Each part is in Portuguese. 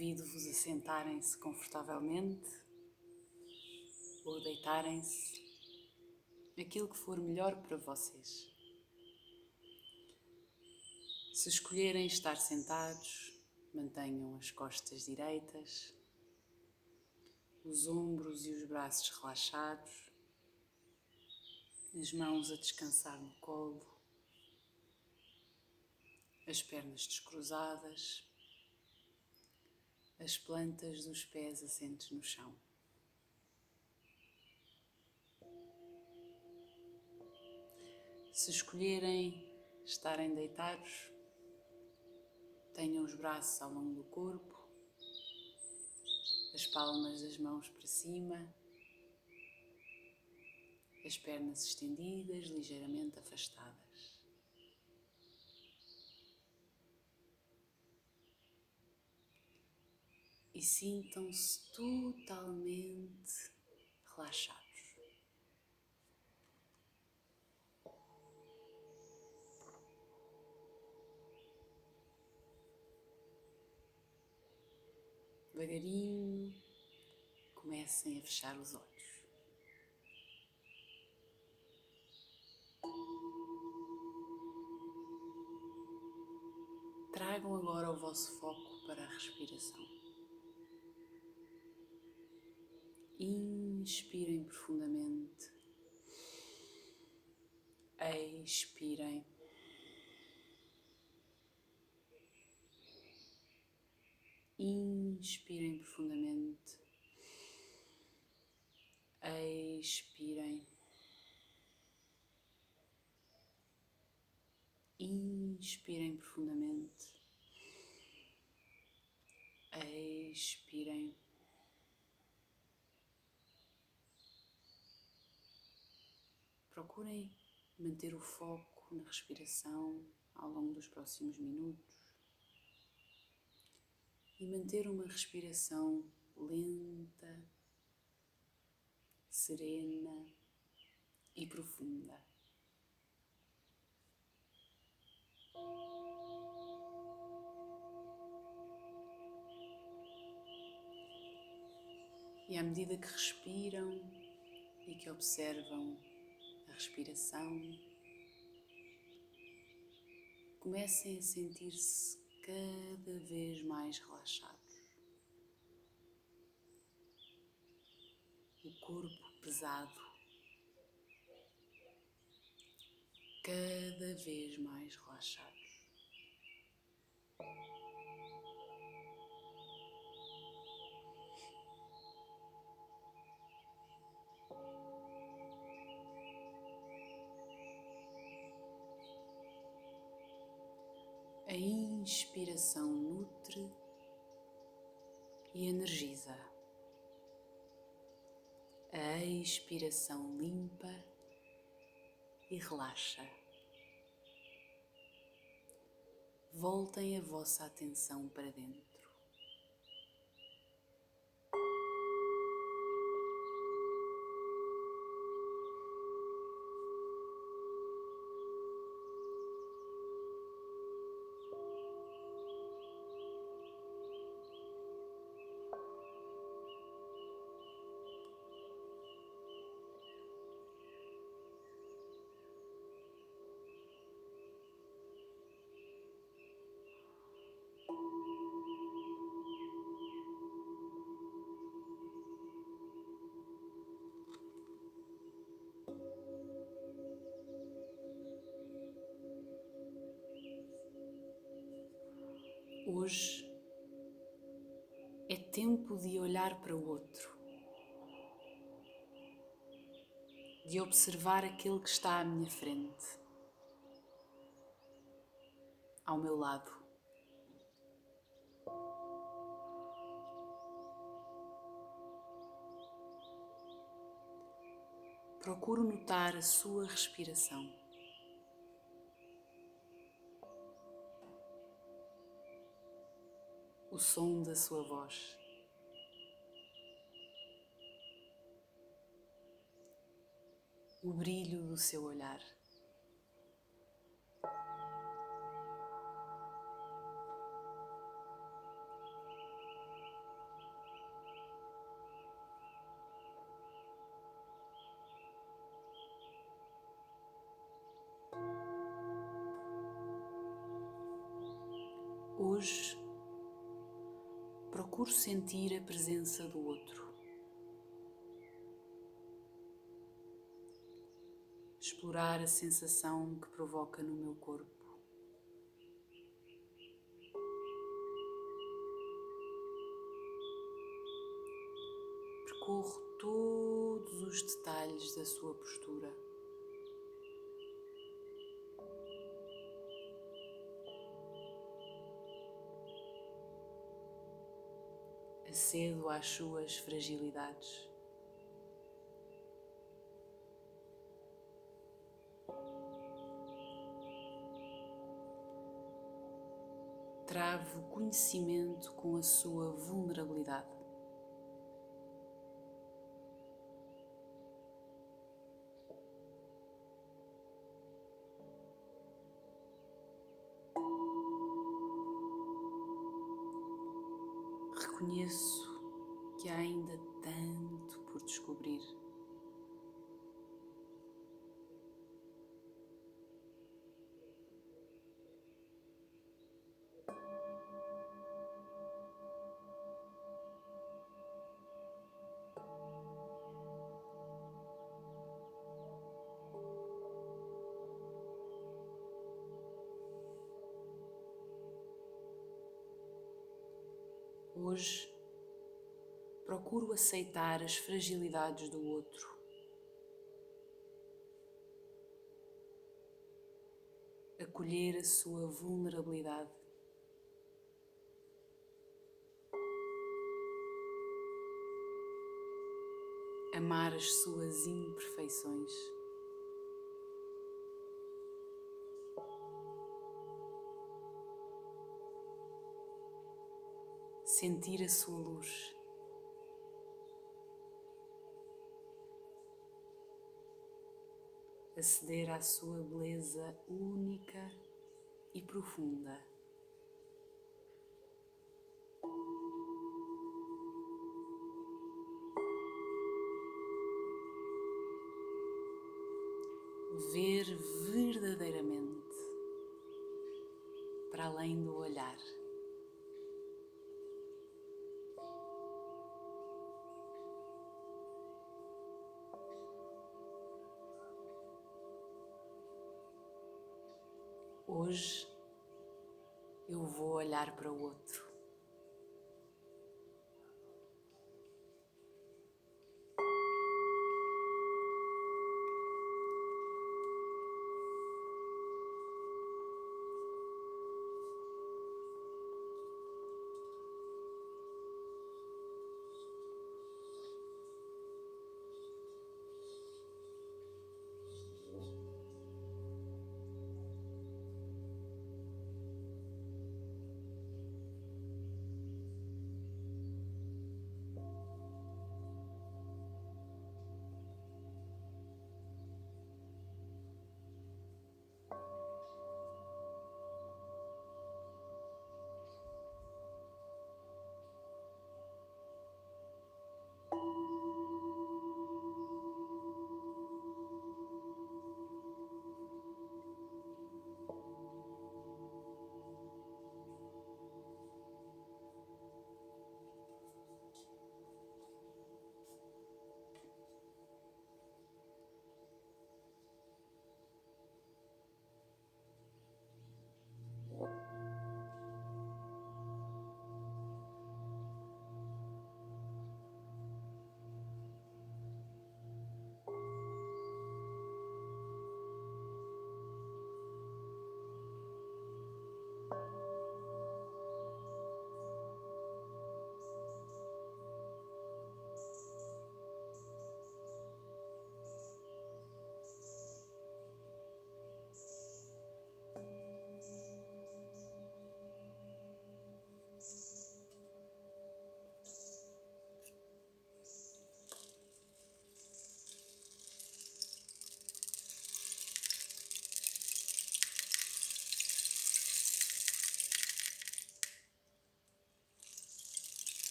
Convido-vos a sentarem-se confortavelmente ou deitarem-se, aquilo que for melhor para vocês. Se escolherem estar sentados, mantenham as costas direitas, os ombros e os braços relaxados, as mãos a descansar no colo, as pernas descruzadas as plantas dos pés assentes no chão. Se escolherem estarem deitados, tenham os braços ao longo do corpo, as palmas das mãos para cima, as pernas estendidas, ligeiramente afastadas. E sintam-se totalmente relaxados. Devagarinho comecem a fechar os olhos. Tragam agora o vosso foco para a respiração. Inspirem profundamente. Expirem. Inspirem profundamente. Expirem. Inspirem profundamente. Expirem. Procurem manter o foco na respiração ao longo dos próximos minutos e manter uma respiração lenta, serena e profunda. E à medida que respiram e que observam respiração, comecem a sentir-se cada vez mais relaxados. O corpo pesado, cada vez mais relaxado. A inspiração nutre e energiza. A expiração limpa e relaxa. Voltem a vossa atenção para dentro. Hoje é tempo de olhar para o outro, de observar aquele que está à minha frente, ao meu lado. Procuro notar a sua respiração. o som da sua voz. O brilho do seu olhar. Hoje procuro sentir a presença do outro. Explorar a sensação que provoca no meu corpo. Percorro todos os detalhes da sua postura. Acedo às suas fragilidades. Travo conhecimento com a sua vulnerabilidade. Hoje procuro aceitar as fragilidades do outro. Acolher a sua vulnerabilidade. Amar as suas imperfeições. Sentir a sua luz. Aceder à sua beleza única e profunda. Ver verdadeiramente para além do olhar. Hoje eu vou olhar para o outro.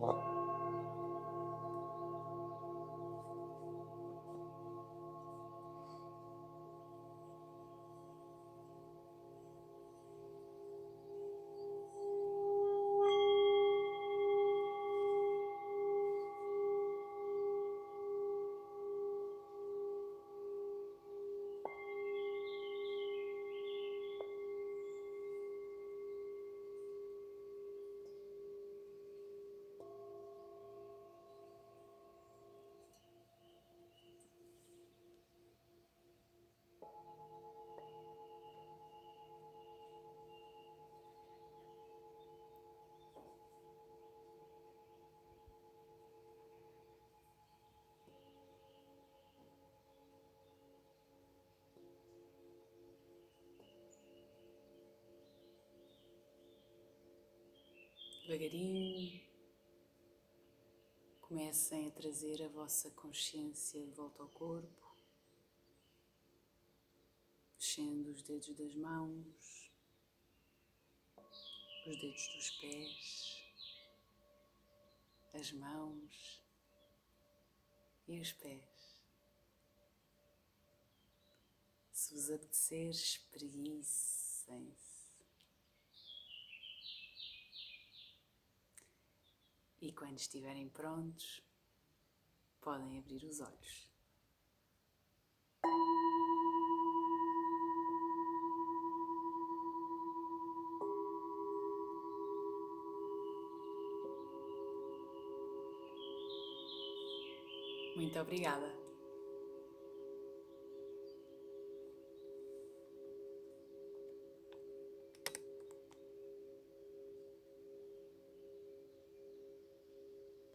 Wow. Devagarinho, comecem a trazer a vossa consciência de volta ao corpo, mexendo os dedos das mãos, os dedos dos pés, as mãos e os pés. Se vos apetecer, espreguicem-se. E quando estiverem prontos, podem abrir os olhos. Muito obrigada.